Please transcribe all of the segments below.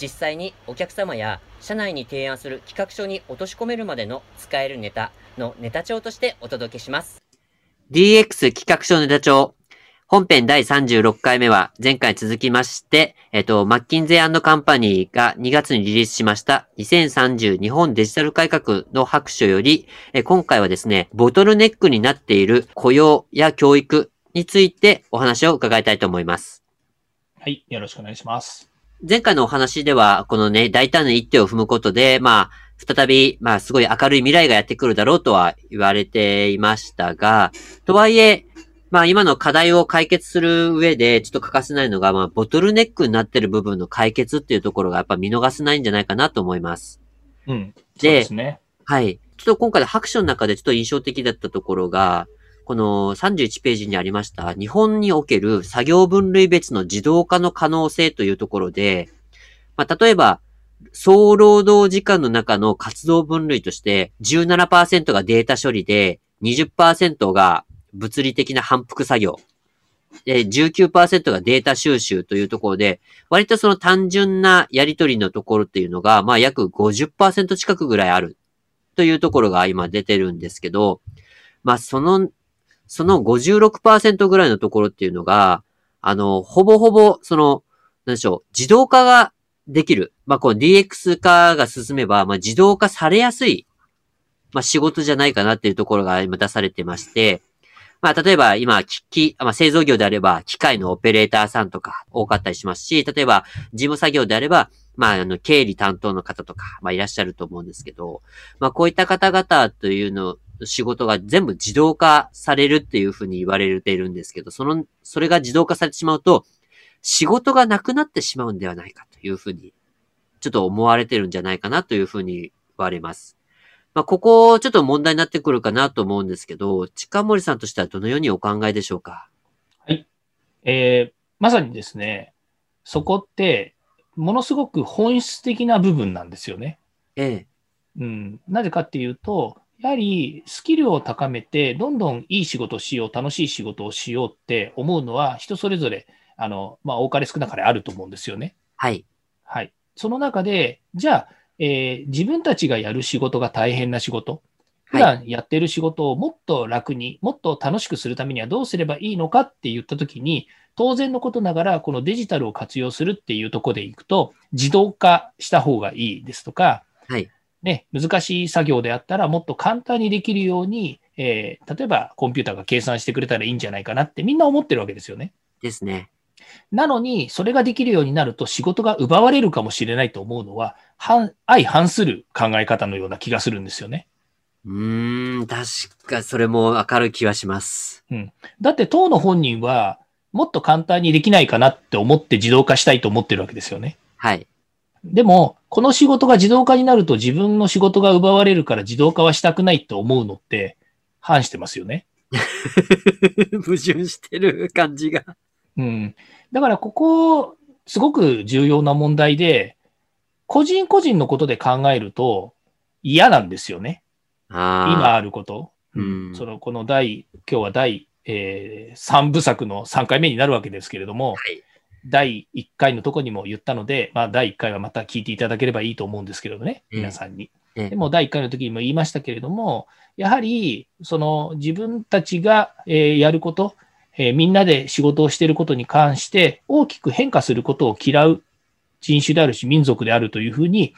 実際にお客様や社内に提案する企画書に落とし込めるまでの使えるネタのネタ帳としてお届けします。DX 企画書ネタ帳。本編第36回目は前回続きまして、えっと、マッキンゼーカンパニーが2月にリリースしました2030日本デジタル改革の白書より、え今回はですね、ボトルネックになっている雇用や教育についてお話を伺いたいと思います。はい、よろしくお願いします。前回のお話では、このね、大胆な一手を踏むことで、まあ、再び、まあ、すごい明るい未来がやってくるだろうとは言われていましたが、とはいえ、まあ、今の課題を解決する上で、ちょっと欠かせないのが、まあ、ボトルネックになってる部分の解決っていうところが、やっぱ見逃せないんじゃないかなと思います。うん。で、ですね。はい。ちょっと今回の白書の中でちょっと印象的だったところが、この31ページにありました、日本における作業分類別の自動化の可能性というところで、まあ、例えば、総労働時間の中の活動分類として17%がデータ処理で20%が物理的な反復作業。で、19%がデータ収集というところで、割とその単純なやりとりのところっていうのが、まあ約50%近くぐらいあるというところが今出てるんですけど、まあそのその56%ぐらいのところっていうのが、あの、ほぼほぼ、その、なんでしょう、自動化ができる。まあ、この DX 化が進めば、まあ、自動化されやすい、まあ、仕事じゃないかなっていうところが今出されてまして、まあ、例えば今、機器、まあ、製造業であれば、機械のオペレーターさんとか多かったりしますし、例えば、事務作業であれば、まあ、あの、経理担当の方とか、まあ、いらっしゃると思うんですけど、まあ、こういった方々というの仕事が全部自動化されるっていうふうに言われているんですけど、その、それが自動化されてしまうと、仕事がなくなってしまうんではないかというふうに、ちょっと思われてるんじゃないかなというふうに言われます。まあ、ここ、ちょっと問題になってくるかなと思うんですけど、近森さんとしてはどのようにお考えでしょうか？はい。えー、まさにですね、そこって、ものすごく本質的な部分なんですよね。ええ。うん。なぜかっていうと、やはりスキルを高めて、どんどんいい仕事をしよう、楽しい仕事をしようって思うのは、人それぞれ、あの、まあ、多かれ少なかれあると思うんですよね。はい。はい。その中で、じゃあ、えー、自分たちがやる仕事が大変な仕事、普段やってる仕事をもっと楽に、もっと楽しくするためにはどうすればいいのかって言ったときに、当然のことながら、このデジタルを活用するっていうところでいくと、自動化した方がいいですとか、はい。ね、難しい作業であったらもっと簡単にできるように、えー、例えばコンピューターが計算してくれたらいいんじゃないかなってみんな思ってるわけですよね。ですね。なのに、それができるようになると仕事が奪われるかもしれないと思うのは、相反する考え方のような気がするんですよね。うーん、確かそれもわかる気はします。うん。だって当の本人は、もっと簡単にできないかなって思って自動化したいと思ってるわけですよね。はい。でも、この仕事が自動化になると自分の仕事が奪われるから自動化はしたくないって思うのって反してますよね。矛盾してる感じが。うん。だからここ、すごく重要な問題で、個人個人のことで考えると嫌なんですよね。今あること。うん、その、この第、今日は第、えー、3部作の3回目になるわけですけれども、はい、第1回のとこにも言ったので、まあ、第1回はまた聞いていただければいいと思うんですけれどね、皆さんに。でも第1回の時にも言いましたけれども、やはり、その自分たちが、えやること、えみんなで仕事をしていることに関して大きく変化することを嫌う人種であるし民族であるというふうに、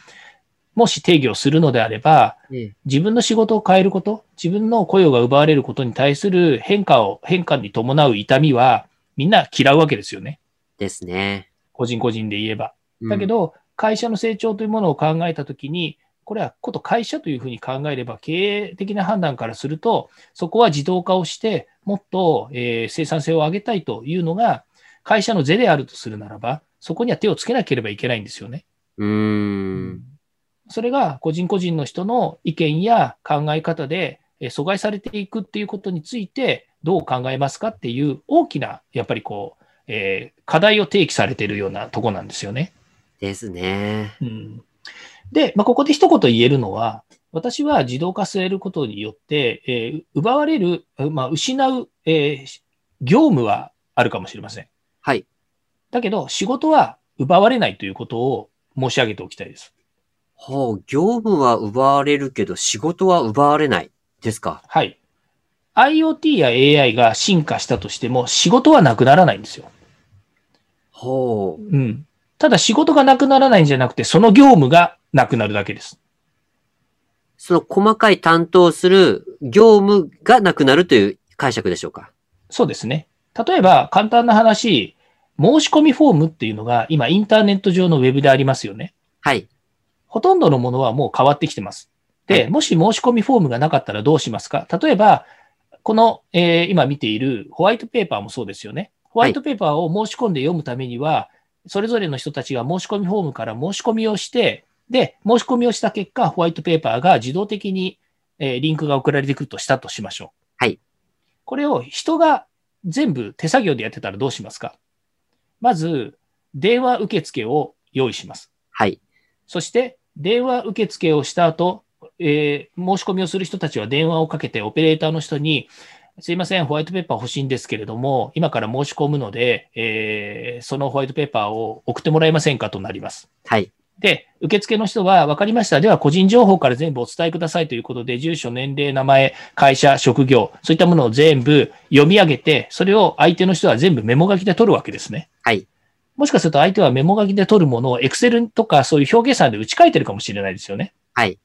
もし定義をするのであれば、自分の仕事を変えること、自分の雇用が奪われることに対する変化を、変化に伴う痛みは、みんな嫌うわけですよね。ですね。個人個人で言えば。だけど、会社の成長というものを考えたときに、これはこと会社というふうに考えれば、経営的な判断からすると、そこは自動化をして、もっと、えー、生産性を上げたいというのが、会社の是であるとするならば、そこには手をつけなければいけないんですよね。うーん。それが個人個人の人の意見や考え方でえー阻害されていくっていうことについてどう考えますかっていう大きな、やっぱりこう、えー課題を提起されているようなとこなんですよね。ですね。うんで、まあ、ここで一言言えるのは、私は自動化されることによって、えー奪われる、まあ、失う、えー業務はあるかもしれません。はい。だけど、仕事は奪われないということを申し上げておきたいです。ほう、業務は奪われるけど仕事は奪われない。ですか？はい。IoT や AI が進化したとしても、仕事はなくならないんですよ。ほう。うん。ただ仕事がなくならないんじゃなくて、その業務がなくなるだけです。その細かい担当する業務がなくなるという解釈でしょうか？そうですね。例えば、簡単な話、申し込みフォームっていうのが今インターネット上のウェブでありますよね。はい。ほとんどのものはもう変わってきてます。で、もし申し込みフォームがなかったらどうしますか？例えば、この、えー今見ているホワイトペーパーもそうですよね。ホワイトペーパーを申し込んで読むためには、それぞれの人たちが申し込みフォームから申し込みをして、で、申し込みをした結果、ホワイトペーパーが自動的に、えーリンクが送られてくるとしたとしましょう。はい。これを人が全部手作業でやってたらどうしますか？まず、電話受付を用意します。はい。そして、電話受付をした後、えー申し込みをする人たちは電話をかけて、オペレーターの人に、すいません、ホワイトペーパー欲しいんですけれども、今から申し込むので、えーそのホワイトペーパーを送ってもらえませんかとなります。はい。で、受付の人は、分かりました。では、個人情報から全部お伝えくださいということで、住所、年齢、名前、会社、職業、そういったものを全部読み上げて、それを相手の人は全部メモ書きで取るわけですね。はい。もしかすると相手はメモ書きで取るものを Excel とかそういう表計算で打ち書いてるかもしれないですよね。はい。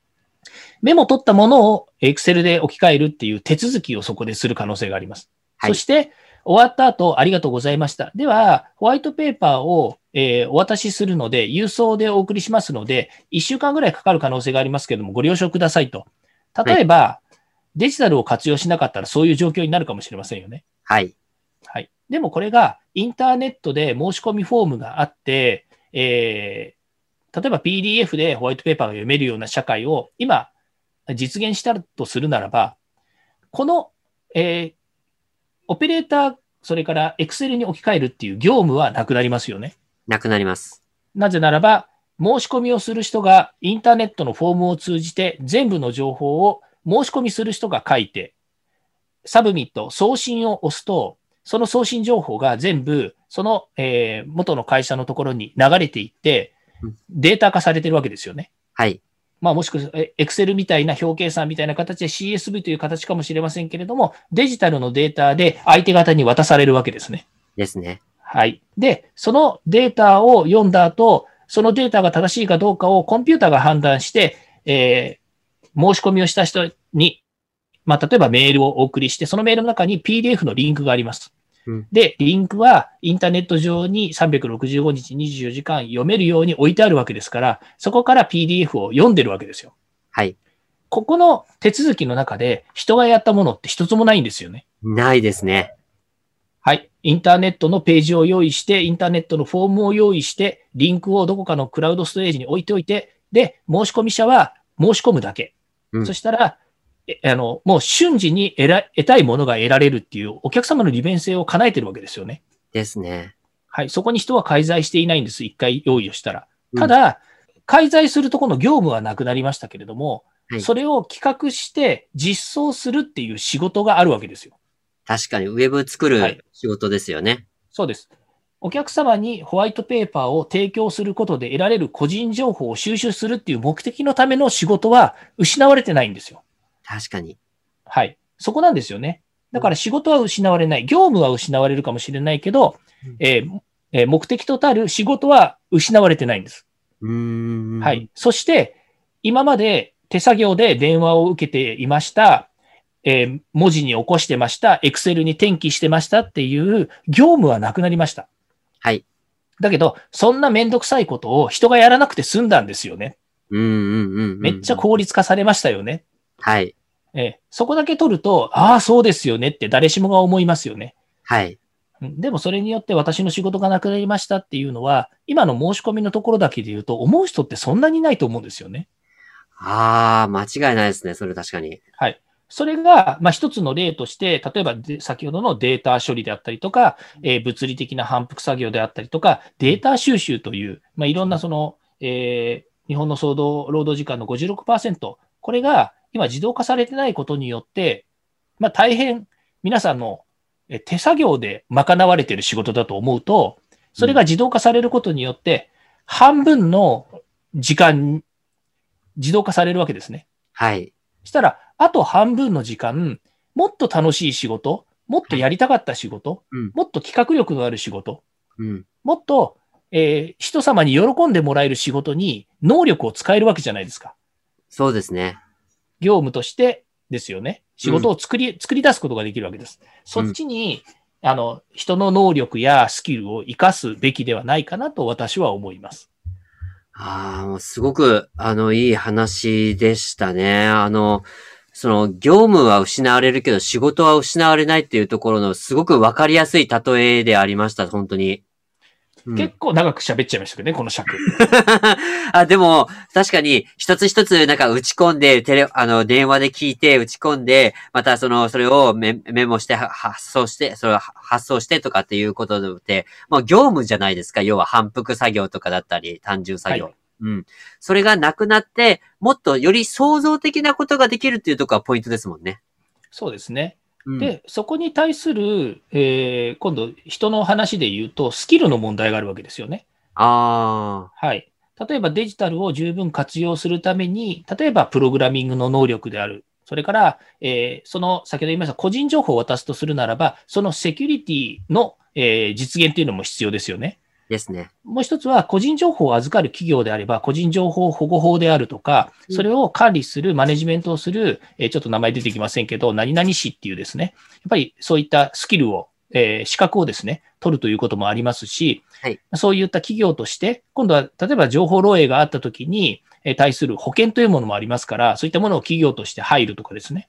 メモ取ったものを Excel で置き換えるっていう手続きをそこでする可能性があります。はいそして、終わった後、ありがとうございました。では、ホワイトペーパーを、えーお渡しするので、郵送でお送りしますので、1週間ぐらいかかる可能性がありますけれども、ご了承くださいと。例えば、デジタルを活用しなかったらそういう状況になるかもしれませんよね。はい。はい。でもこれがインターネットで申し込みフォームがあって、えー例えば PDF でホワイトペーパーが読めるような社会を今実現したとするならば、この、えーオペレーター、それから Excel に置き換えるっていう業務はなくなりますよね。なくなります。なぜならば、申し込みをする人がインターネットのフォームを通じて全部の情報を申し込みする人が書いて、 submit、送信を押すと、その送信情報が全部、その、えー元の会社のところに流れていってうん、データ化されてるわけですよね。はい。まあもしくは、え Excel みたいな表計算みたいな形で CSV という形かもしれませんけれども、デジタルのデータで相手方に渡されるわけですね。ですね。はい。で、そのデータを読んだ後、そのデータが正しいかどうかをコンピューターが判断して、えー申し込みをした人に、まあ、例えばメールをお送りして、そのメールの中に PDF のリンクがあります。うんで、リンクはインターネット上に365日24時間読めるように置いてあるわけですから、そこから PDF を読んでるわけですよ。はい。ここの手続きの中で人がやったものって一つもないんですよね。ないですね。はい。インターネットのページを用意して、インターネットのフォームを用意して、リンクをどこかのクラウドストレージに置いておいて、で、申し込み者は申し込むだけ。うんそしたら、えあの、もう瞬時に得ら得たいものが得られるっていう、お客様の利便性を叶えてるわけですよね。ですね。はい。そこに人は介在していないんです。一回用意をしたら。うんただ、介在するところの業務はなくなりましたけれども、はいそれを企画して実装するっていう仕事があるわけですよ。確かにウェブ作はいる仕事ですよね。そうです。お客様にホワイトペーパーを提供することで得られる個人情報を収集するっていう目的のための仕事は失われてないんですよ。確かに。はい。そこなんですよね。だから仕事は失われない。業務は失われるかもしれないけどうん、えーえー目的とたる仕事は失われてないんです。は。い。そして、今まで手作業で電話を受けていました。えー文字に起こしてました。Excel に転記してましたっていう業務はなくなりました。はい。だけど、そんなめんどくさいことを人がやらなくて済んだんですよね。うんうんうんうん。めっちゃ効率化されましたよね。はい。えーそこだけ取ると、ああ、そうですよねって誰しもが思いますよね。はい。でもそれによって私の仕事がなくなりましたっていうのは、今の申し込みのところだけで言うと、思う人ってそんなにないと思うんですよね。ああ、間違いないですね。それ確かに。はい。それが、まあ、一つの例として、例えば先ほどのデータ処理であったりとか、えー、物理的な反復作業であったりとか、データ収集という、まあ、いろんなその、えー、日本の総動労働時間の56%、これが今自動化されてないことによって、まあ、大変皆さんの手作業で賄われている仕事だと思うと、それが自動化されることによって、半分の時間、自動化されるわけですね。はい。したら、あと半分の時間、もっと楽しい仕事、もっとやりたかった仕事、うん、もっと企画力のある仕事、うん、もっと、えー、人様に喜んでもらえる仕事に能力を使えるわけじゃないですか。そうですね。業務としてですよね。仕事を作り、うん、作り出すことができるわけです。そっちに、うん、あの、人の能力やスキルを活かすべきではないかなと私は思います。ああ、すごく、あの、いい話でしたね。あの、その、業務は失われるけど仕事は失われないっていうところのすごくわかりやすい例えでありました、本当に。結構長く喋っちゃいましたけどね、この尺。あ、でも、確かに、一つ一つなんか打ち込んで、テレ、あの、電話で聞いて、打ち込んで、またその、それをメメモして、発送して、それを発送してとかっていうことで、もう業務じゃないですか。要は反復作業とかだったり、単純作業。はい、うん。それがなくなって、もっとより創造的なことができるっていうところがポイントですもんね。そうですね。で、そこに対する、えー、今度、人の話で言うと、スキルの問題があるわけですよね。ああ。はい。例えばデジタルを十分活用するために、例えばプログラミングの能力である。それから、えー、その、先ほど言いました個人情報を渡すとするならば、そのセキュリティの、えー、実現というのも必要ですよね。ですね。もう一つは、個人情報を預かる企業であれば、個人情報保護法であるとか、それを管理する、マネジメントをする、えちょっと名前出てきませんけど、何々市っていうですね、やっぱりそういったスキルを、えー、資格をですね、取るということもありますし、はい、そういった企業として、今度は、例えば情報漏洩があったときに、え対する保険というものもありますから、そういったものを企業として入るとかですね。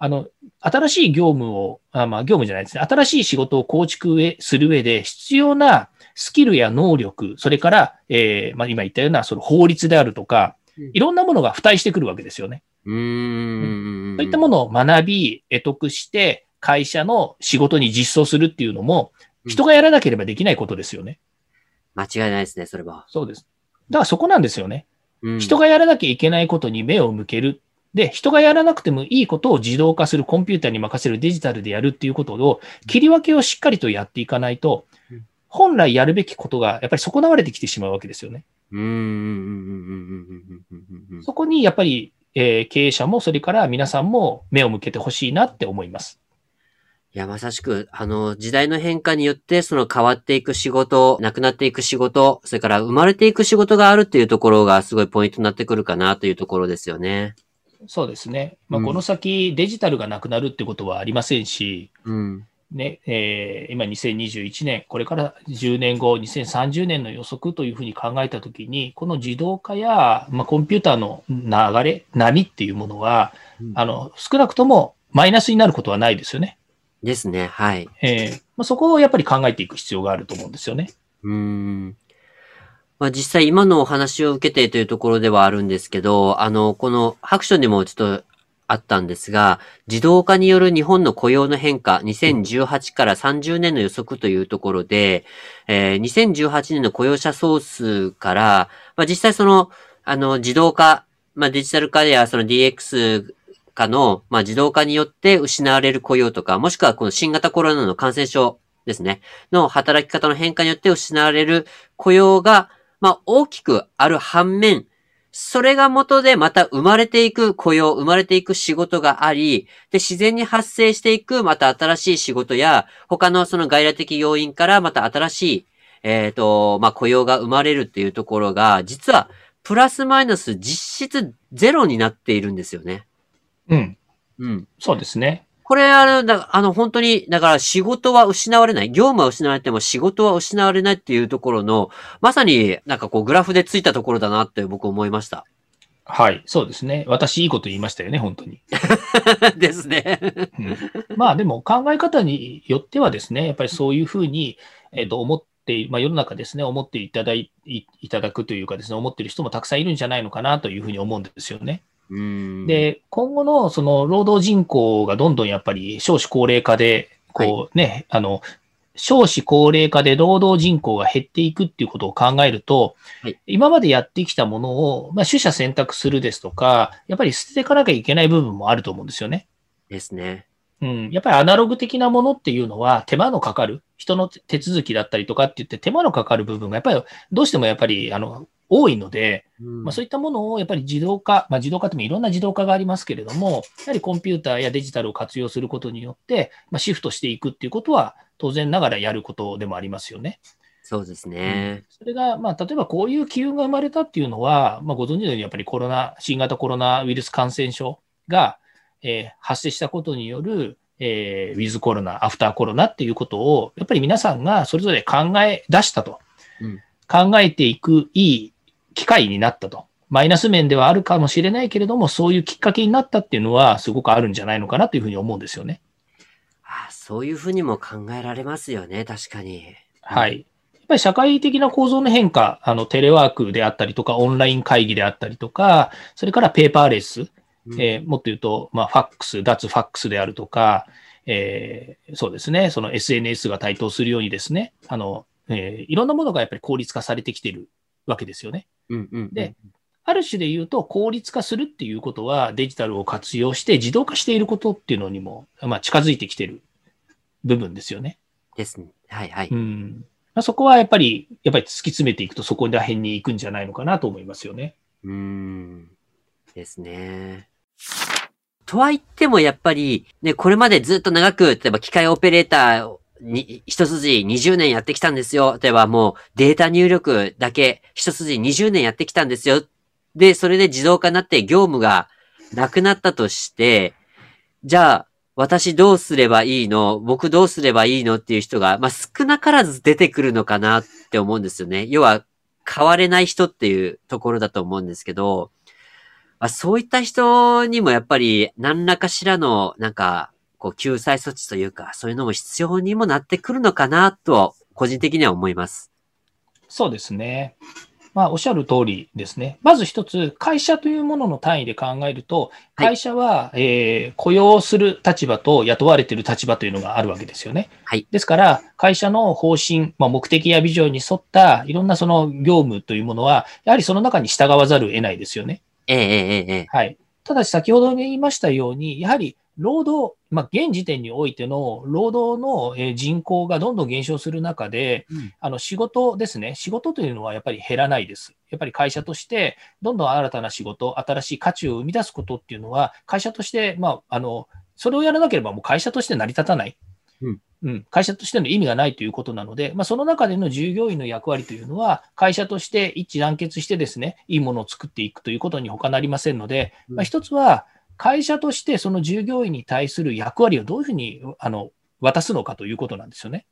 あの、新しい業務を、あまあ、業務じゃないですね。新しい仕事を構築する上で必要なスキルや能力、それから、えー、まあ、今言ったようなその法律であるとか、いろんなものが付帯してくるわけですよね。うん。そういったものを学び、得得して、会社の仕事に実装するっていうのも、人がやらなければできないことですよね。間違いないですね、それは。そうです。だからそこなんですよね。うん、人がやらなきゃいけないことに目を向ける。で、人がやらなくてもいいことを自動化する、コンピューターに任せる、デジタルでやるっていうことを、切り分けをしっかりとやっていかないと、本来やるべきことが、やっぱり損なわれてきてしまうわけですよね。そこにやっぱり、えー、経営者もそれから皆さんも目を向けてほしいなって思います。いや、まさしく、あの、時代の変化によって、その変わっていく仕事、なくなっていく仕事、それから生まれていく仕事があるっていうところがすごいポイントになってくるかなというところですよね。そうですね。まあ、この先、デジタルがなくなるってことはありませんし、うん、ね、えー、今2021年、これから10年後、2030年の予測というふうに考えたときに、この自動化や、まあ、コンピューターの流れ、波っていうものは、うん、あの、少なくともマイナスになることはないですよね。ですね、はい。えー、まあ、そこをやっぱり考えていく必要があると思うんですよね。うん。まあ、実際今のお話を受けてというところではあるんですけど、あの、このハクションでもちょっとあったんですが、自動化による日本の雇用の変化、2018から30年の予測というところで、えー、2018年の雇用者総数から、まあ、実際その、あの、自動化、まあ、デジタル化やその DX 化の、まあ、自動化によって失われる雇用とか、もしくはこの新型コロナの感染症ですね、の働き方の変化によって失われる雇用が、まあ、大きくある反面、それが元でまた生まれていく雇用、生まれていく仕事があり、で、自然に発生していくまた新しい仕事や、他のその外来的要因からまた新しい、えっ、ー、と、まあ、雇用が生まれるっていうところが、実は、プラスマイナス実質ゼロになっているんですよね。うん。うん。そうですね。これ、あの、だあの、本当に、だから仕事は失われない。業務は失われても仕事は失われないっていうところの、まさになんかこうグラフでついたところだなって僕思いました。はい、そうですね。私いいこと言いましたよね、本当に。ですね、うん。まあでも考え方によってはですね、やっぱりそういうふうに、えー、と思って、まあ、世の中ですね、思っていただいいただくというかですね、思っている人もたくさんいるんじゃないのかなというふうに思うんですよね。で、今後のその労働人口がどんどんやっぱり少子高齢化で、こうね、はい、あの、少子高齢化で労働人口が減っていくっていうことを考えると、はい、今までやってきたものを、まあ、取捨選択するですとか、やっぱり捨てていかなきゃいけない部分もあると思うんですよね。ですね。うん。やっぱりアナログ的なものっていうのは手間のかかる、人の手続きだったりとかって言って手間のかかる部分がやっぱりどうしてもやっぱりあの多いので、まあ、そういったものをやっぱり自動化、まあ、自動化ってもいろんな自動化がありますけれども、やはりコンピューターやデジタルを活用することによって、まあ、シフトしていくっていうことは、当然ながらやることでもありますよね。そうですね。それが、まあ、例えばこういう機運が生まれたっていうのは、まあ、ご存知のようにやっぱりコロナ、新型コロナウイルス感染症が、えー、発生したことによる、えー、ウィズコロナ、アフターコロナっていうことを、やっぱり皆さんがそれぞれ考え出したと。うん、考えていくいい機会になったと。マイナス面ではあるかもしれないけれども、そういうきっかけになったっていうのは、すごくあるんじゃないのかなというふうに思うんですよね。ああそういうふうにも考えられますよね、確かに。はい。やっぱり社会的な構造の変化、あの、テレワークであったりとか、オンライン会議であったりとか、それからペーパーレス、うん、えー、もっと言うと、まあ、ファックス、脱ファックスであるとか、えー、そうですね、その SNS が台頭するようにですね、あの、えー、いろんなものがやっぱり効率化されてきているわけですよね。うんうんうん、で、ある種で言うと、効率化するっていうことは、デジタルを活用して自動化していることっていうのにも、まあ、近づいてきてる部分ですよね。ですね。はいはい。うんまあ、そこはやっぱり、やっぱり突き詰めていくと、そこら辺に行くんじゃないのかなと思いますよね。うん。ですね。とは言っても、やっぱり、ね、これまでずっと長く、例えば機械オペレーターに、一筋20年やってきたんですよ。例えばもうデータ入力だけ一筋20年やってきたんですよ。で、それで自動化になって業務がなくなったとして、じゃあ、私どうすればいいの？僕どうすればいいのっていう人が、まあ、少なからず出てくるのかなって思うんですよね。要は、変われない人っていうところだと思うんですけど、まあ、そういった人にもやっぱり何らかしらの、なんか、こう、救済措置というか、そういうのも必要にもなってくるのかなと、個人的には思います。そうですね。まあ、おっしゃる通りですね。まず一つ、会社というものの単位で考えると、会社は、はい、えー、雇用する立場と雇われている立場というのがあるわけですよね。はい。ですから、会社の方針、まあ、目的やビジョンに沿ったいろんなその業務というものは、やはりその中に従わざるを得ないですよね。ええええええ。はい。ただし、先ほど言いましたように、やはり労働、まあ、現時点においての労働の人口がどんどん減少する中で、うん、あの仕事ですね、仕事というのはやっぱり減らないです。やっぱり会社として、どんどん新たな仕事、新しい価値を生み出すことっていうのは、会社として、まあ、あの、それをやらなければもう会社として成り立たない。うん、うん、会社としての意味がないということなので、まあ、その中での従業員の役割というのは、会社として一致団結してですね、いいものを作っていくということに他なりませんので、まあ、一つは、会社としてその従業員に対する役割をどういうふうにあの渡すのかということなんですよね。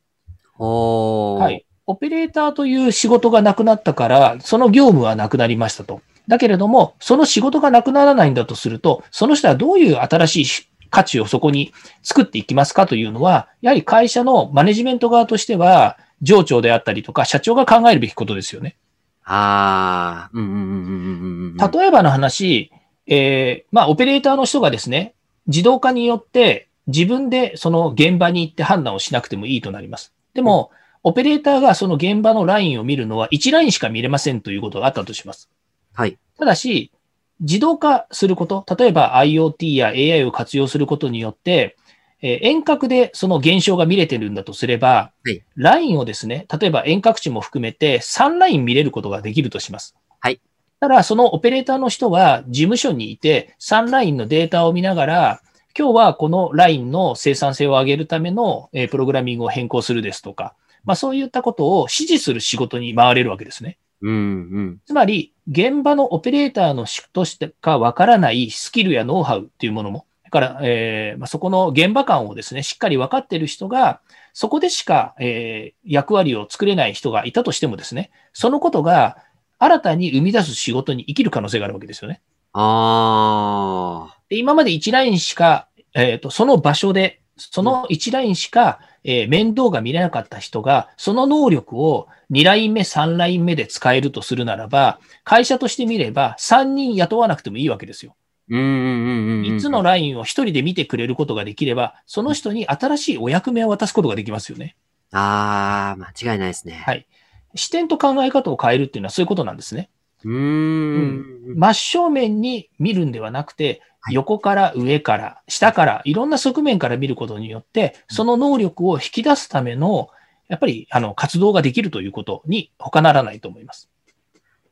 はい。オペレーターという仕事がなくなったから、その業務はなくなりましたと。だけれども、その仕事がなくならないんだとすると、その人はどういう新しい価値をそこに作っていきますかというのは、やはり会社のマネジメント側としては、上長であったりとか、社長が考えるべきことですよね。ああ、うんうんうんうんうん。例えばの話、えー、まあ、オペレーターの人がですね、自動化によって自分でその現場に行って判断をしなくてもいいとなります。でも、オペレーターがその現場のラインを見るのは1ラインしか見れませんということがあったとします。はい。ただし、自動化すること、例えば IoT や AI を活用することによって、えー、遠隔でその現象が見れてるんだとすれば、はい、ラインをですね、例えば遠隔地も含めて3ライン見れることができるとします。はい。ただ、そのオペレーターの人は事務所にいて、3ラインのデータを見ながら、今日はこのラインの生産性を上げるための、えプログラミングを変更するですとか、まあ、そういったことを指示する仕事に回れるわけですね。うんうん、つまり、現場のオペレーターのとしてかわからないスキルやノウハウっていうものも、だから、えーまあ、そこの現場感をですね、しっかり分かっている人が、そこでしか、えー、役割を作れない人がいたとしてもですね、そのことが新たに生み出す仕事に生きる可能性があるわけですよね。ああ。で今まで1ラインしか、えっ、と、その場所で、その1ラインしか、えー面倒が見れなかった人が、その能力を2ライン目、3ライン目で使えるとするならば、会社として見れば3人雇わなくてもいいわけですよ。うんうんうんうん。3つのラインを1人で見てくれることができれば、その人に新しいお役目を渡すことができますよね。ああ、間違いないですね。はい視点と考え方を変えるっていうのはそういうことなんですね。うーん。真正面に見るんではなくて、はい横から上から下からいろんな側面から見ることによって、その能力を引き出すための、やっぱりあの活動ができるということに他ならないと思います。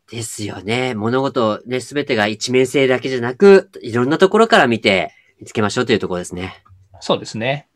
ですよね。物事、ね、すべてが一面性だけじゃなく、いろんなところから見て、見つけましょうというところですね。そうですね。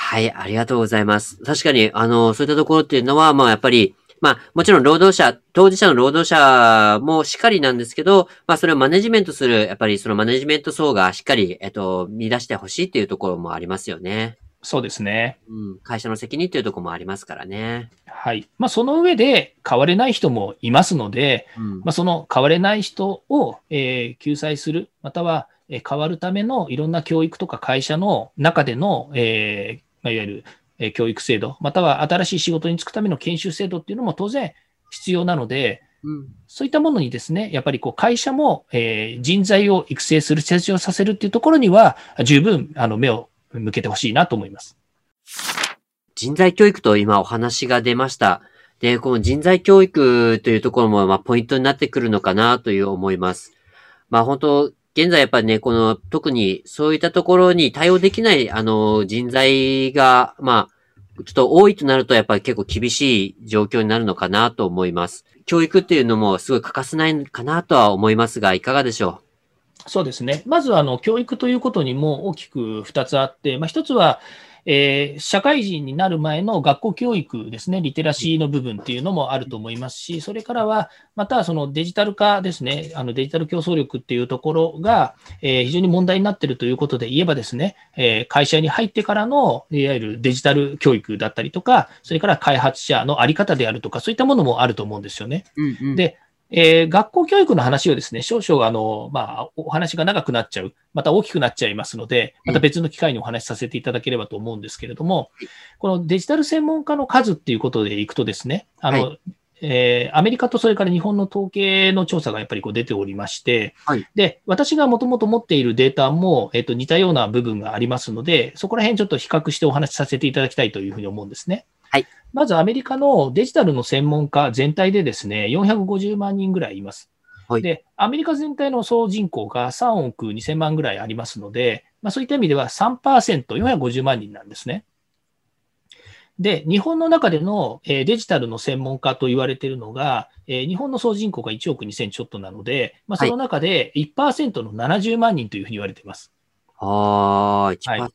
はい、ありがとうございます。確かに、あの、そういったところっていうのは、まあ、やっぱり、まあ、もちろん労働者、当事者の労働者もしっかりなんですけど、まあ、それをマネジメントする、やっぱりそのマネジメント層がしっかり、えっと、見出してほしいっていうところもありますよね。そうですね。うん、会社の責任っていうところもありますからね。はい。まあ、その上で変われない人もいますので、うんまあ、その変われない人を、えー救済する、または、えー変わるためのいろんな教育とか会社の中での、えーまあ、いわゆる、えー教育制度、または新しい仕事に就くための研修制度っていうのも当然必要なので、うんそういったものにですね、やっぱりこう会社も、えー人材を育成する、成長させるっていうところには、十分あの目を向けてほしいなと思います。人材教育と今お話が出ました。で、この人材教育というところも、まあ、ポイントになってくるのかなという思います。まあ、本当現在やっぱりね、この、特にそういったところに対応できない、あの、人材が、まあ、ちょっと多いとなると、やっぱり結構厳しい状況になるのかなと思います。教育っていうのもすごい欠かせないかなとは思いますが、いかがでしょう？そうですね。まず、あの、教育ということにも大きく2つあって、まあ、1つは、えー社会人になる前の学校教育ですね、リテラシーの部分っていうのもあると思いますし、それからは、またそのデジタル化ですね、あのデジタル競争力っていうところが、えー非常に問題になっているということで言えばですね、えー会社に入ってからの、いわゆるデジタル教育だったりとか、それから開発者のあり方であるとか、そういったものもあると思うんですよね。う。うんうんでえー学校教育の話をですね、少々あの、まあ、お話が長くなっちゃう、また大きくなっちゃいますので、また別の機会にお話しさせていただければと思うんですけれども、このデジタル専門家の数っていうことでいくとですね、あの、はえーアメリカとそれから日本の統計の調査がやっぱりこう出ておりまして、はい。で、私がもともと持っているデータも、えっと、似たような部分がありますので、そこら辺ちょっと比較してお話しさせていただきたいというふうに思うんですね。はいまずアメリカのデジタルの専門家全体でですね、450万人ぐらいいます。はいで、アメリカ全体の総人口が3億2000万ぐらいありますので、まあ、そういった意味では3%、450万人なんですね。で、日本の中での、えーデジタルの専門家と言われているのが、えー日本の総人口が1億2000ちょっとなので、まあ、その中で1%の70万人というふうに言われています。はーい、1%。はい。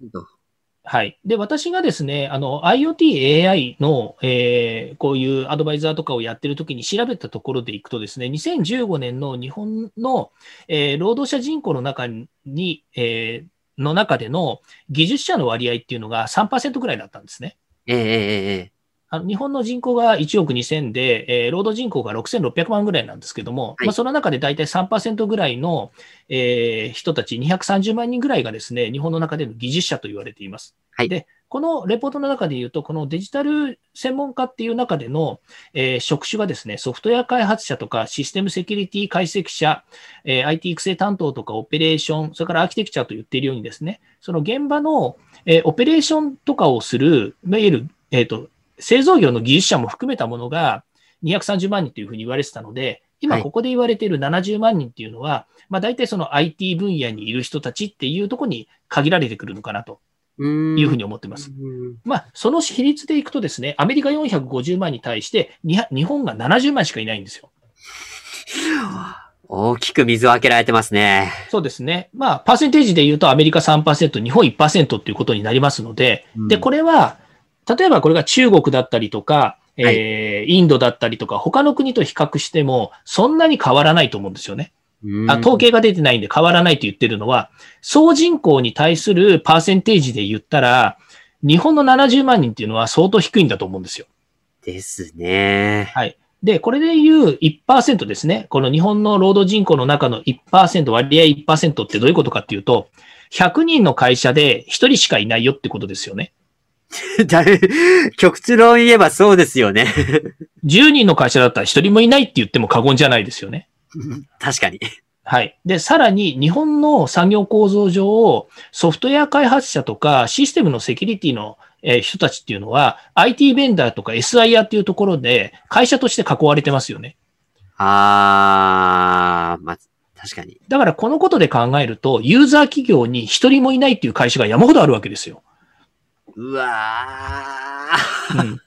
はいで、私がですね、あの、IoT、AI の、えーこういうアドバイザーとかをやってるときに調べたところでいくとですね、2015年の日本の、えー労働者人口の中に、えーの中での技術者の割合っていうのが3%ぐらいだったんですね。ええええええあの日本の人口が1億2000で、えー労働人口が6600万ぐらいなんですけども、はいまあ、その中で大体3%ぐらいの、えー人たち、230万人ぐらいがですね、日本の中での技術者と言われています。はいで、このレポートの中で言うと、このデジタル専門家っていう中での、えー職種がですね、ソフトウェア開発者とかシステムセキュリティ解析者、えー IT 育成担当とかオペレーション、それからアーキテクチャと言っているようにですね、その現場の、えーオペレーションとかをする、いわゆる、えっ、と、製造業の技術者も含めたものが230万人というふうに言われてたので、今はいここで言われている70万人っていうのは、まあ大体その IT 分野にいる人たちっていうところに限られてくるのかなと。いうふうに思ってます。うんまあその比率でいくとですね、アメリカ450万に対してに日本が70万しかいないんですよ。大きく水を開けられてますね。そうですね。まあ、パーセンテージで言うとアメリカ3%、日本1%っていうことになりますので、で、これは、例えばこれが中国だったりとか、えーインドだったりとか、他の国と比較しても、そんなに変わらないと思うんですよね。うんあ統計が出てないんで変わらないと言ってるのは、総人口に対するパーセンテージで言ったら、日本の70万人っていうのは相当低いんだと思うんですよ。ですね。はい。で、これでいう1%ですね。この日本の労働人口の中の1%、割合1%ってどういうことかっていうと、100人の会社で1人しかいないよってことですよね。極地論言えばそうですよね。10人の会社だったら1人もいないって言っても過言じゃないですよね。確かに。はい。で、さらに日本の産業構造上、ソフトウェア開発者とかシステムのセキュリティの人たちっていうのは IT ベンダーとか SIR っていうところで会社として囲われてますよね。あー、まあ、確かに。だからこのことで考えると、ユーザー企業に一人もいないっていう会社が山ほどあるわけですよ。うわー。うん、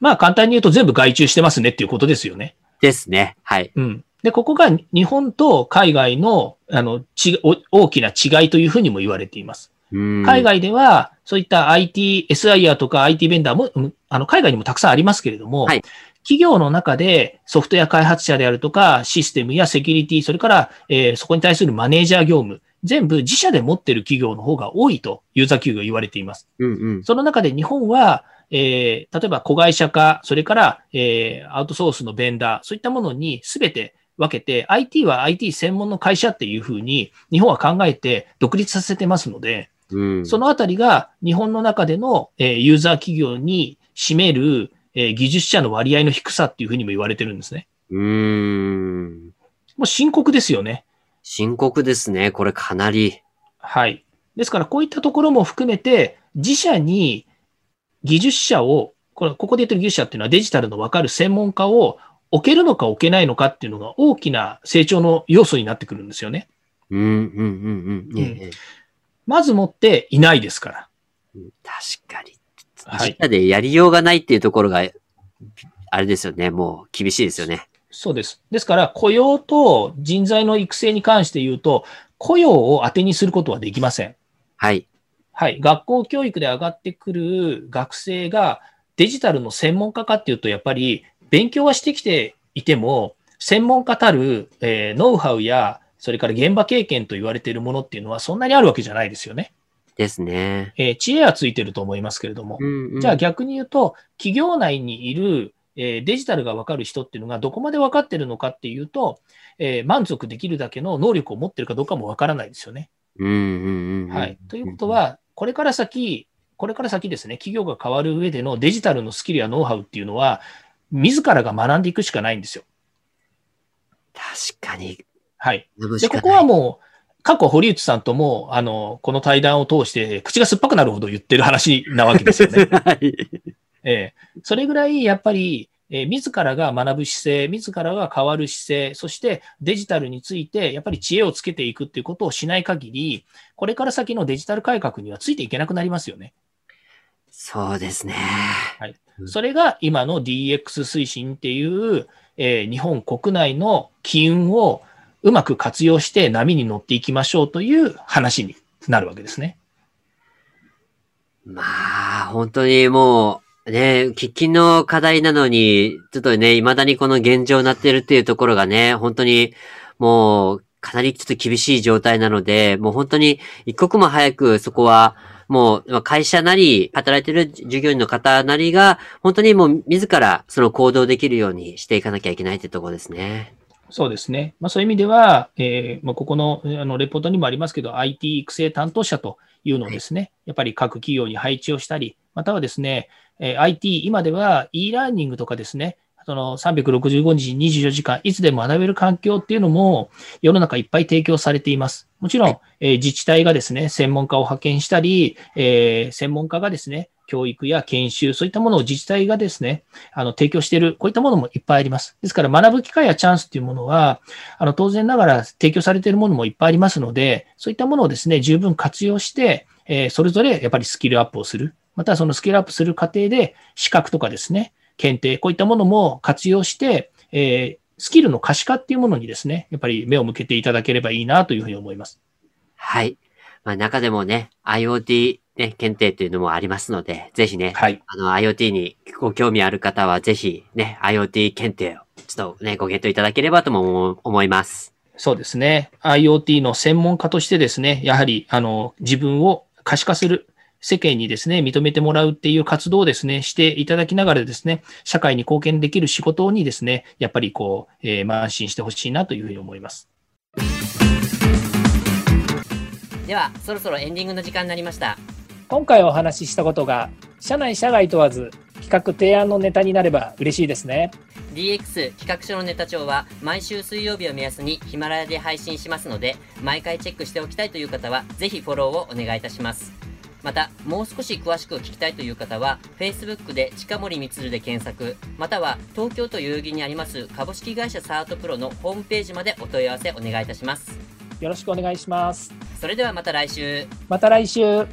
まあ簡単に言うと全部外注してますねっていうことですよね。ですね。はい。うん。で、ここが日本と海外の、あの、ち、大きな違いというふうにも言われています。海外では、そういった IT、SIR とか IT ベンダーも、あの、海外にもたくさんありますけれども、はい、企業の中でソフトウェア開発者であるとか、システムやセキュリティ、それから、えー、そこに対するマネージャー業務、全部自社で持っている企業の方が多いと、ユーザー企業言われています。うんうん、その中で日本は、えー、例えば子会社化、それから、えー、アウトソースのベンダー、そういったものにすべて分けて、IT は IT 専門の会社っていうふうに日本は考えて独立させてますので、うん、そのあたりが日本の中での、えー、ユーザー企業に占める、えー、技術者の割合の低さっていうふうにも言われてるんですね。うん。もう深刻ですよね。深刻ですね。これかなり。はい。ですからこういったところも含めて、自社に技術者を、これここで言ってる技術者っていうのはデジタルのわかる専門家を置けるのか置けないのかっていうのが大きな成長の要素になってくるんですよね。うん、うん、うん、うん。まずもっていないですから。確かに。自社でやりようがないっていうところが、あれですよね。もう厳しいですよね。そうです。ですから、雇用と人材の育成に関して言うと、雇用を当てにすることはできません。はい。はい。学校教育で上がってくる学生がデジタルの専門家かっていうと、やっぱり勉強はしてきていても、専門家たる、えー、ノウハウや、それから現場経験と言われているものっていうのはそんなにあるわけじゃないですよね。ですね。えー、知恵はついてると思いますけれども。うんうん、じゃあ逆に言うと、企業内にいる、えー、デジタルがわかる人っていうのがどこまでわかってるのかっていうと、えー、満足できるだけの能力を持ってるかどうかもわからないですよね。はい。ということは、これから先、これから先ですね、企業が変わる上でのデジタルのスキルやノウハウっていうのは、自らが学んでいくしかないんですよ。確かに。はい。で、ここはもう、過去、堀内さんとも、あの、この対談を通して、口が酸っぱくなるほど言ってる話なわけですよね。はい。ええそれぐらい、やっぱり、えー、自らが学ぶ姿勢、自らが変わる姿勢、そしてデジタルについて、やっぱり知恵をつけていくっていうことをしない限り、これから先のデジタル改革にはついていけなくなりますよね。そうですね。はい。それが今の DX 推進っていう、えー、日本国内の機運をうまく活用して波に乗っていきましょうという話になるわけですね。まあ、本当にもう、ね、喫緊の課題なのに、ちょっとね、未だにこの現状になってるっていうところがね、本当にもう、かなりちょっと厳しい状態なので、もう本当に一刻も早くそこは、もう、会社なり、働いてる従業員の方なりが、本当にもう自らその行動できるようにしていかなきゃいけないってところですね。そうですね。まあ、そういう意味では、えーまあ、ここのあのレポートにもありますけど、IT 育成担当者というのをですね、やっぱり各企業に配置をしたり、またはですね、え、IT、今では e ラーニングとかですね、その365日24時間いつでも学べる環境っていうのも世の中いっぱい提供されています。もちろん、え、自治体がですね、専門家を派遣したり、え、専門家がですね、教育や研修、そういったものを自治体がですね、あの、提供している、こういったものもいっぱいあります。ですから、学ぶ機会やチャンスっていうものは、あの、当然ながら提供されているものもいっぱいありますので、そういったものをですね、十分活用して、え、それぞれやっぱりスキルアップをする。またはそのスキルアップする過程で、資格とかですね、検定、こういったものも活用して、えー、スキルの可視化っていうものにですね、やっぱり目を向けていただければいいなというふうに思います。はい。まあ、中でもね、IoT ね、検定というのもありますので、ぜひね、はい、あの IoT にご興味ある方は、ぜひね、IoT 検定をちょっとね、ご検討いただければとも思います。そうですね。IoT の専門家としてですね、やはり、あの、自分を可視化する、世間にですね、認めてもらうっていう活動をですね、していただきながらですね、社会に貢献できる仕事にですね、やっぱりこう、えー、慢心してほしいなというふうに思います。では、そろそろエンディングの時間になりました。今回お話ししたことが、社内社外問わず、企画提案のネタになれば嬉しいですね。DX 企画書のネタ帳は毎週水曜日を目安にヒマラヤで配信しますので、毎回チェックしておきたいという方は、ぜひフォローをお願いいたします。また、もう少し詳しく聞きたいという方は、Facebook で近森光で検索、または東京都代々木にあります株式会社サートプロのホームページまでお問い合わせお願いいたします。よろしくお願いします。それではまた来週。また来週。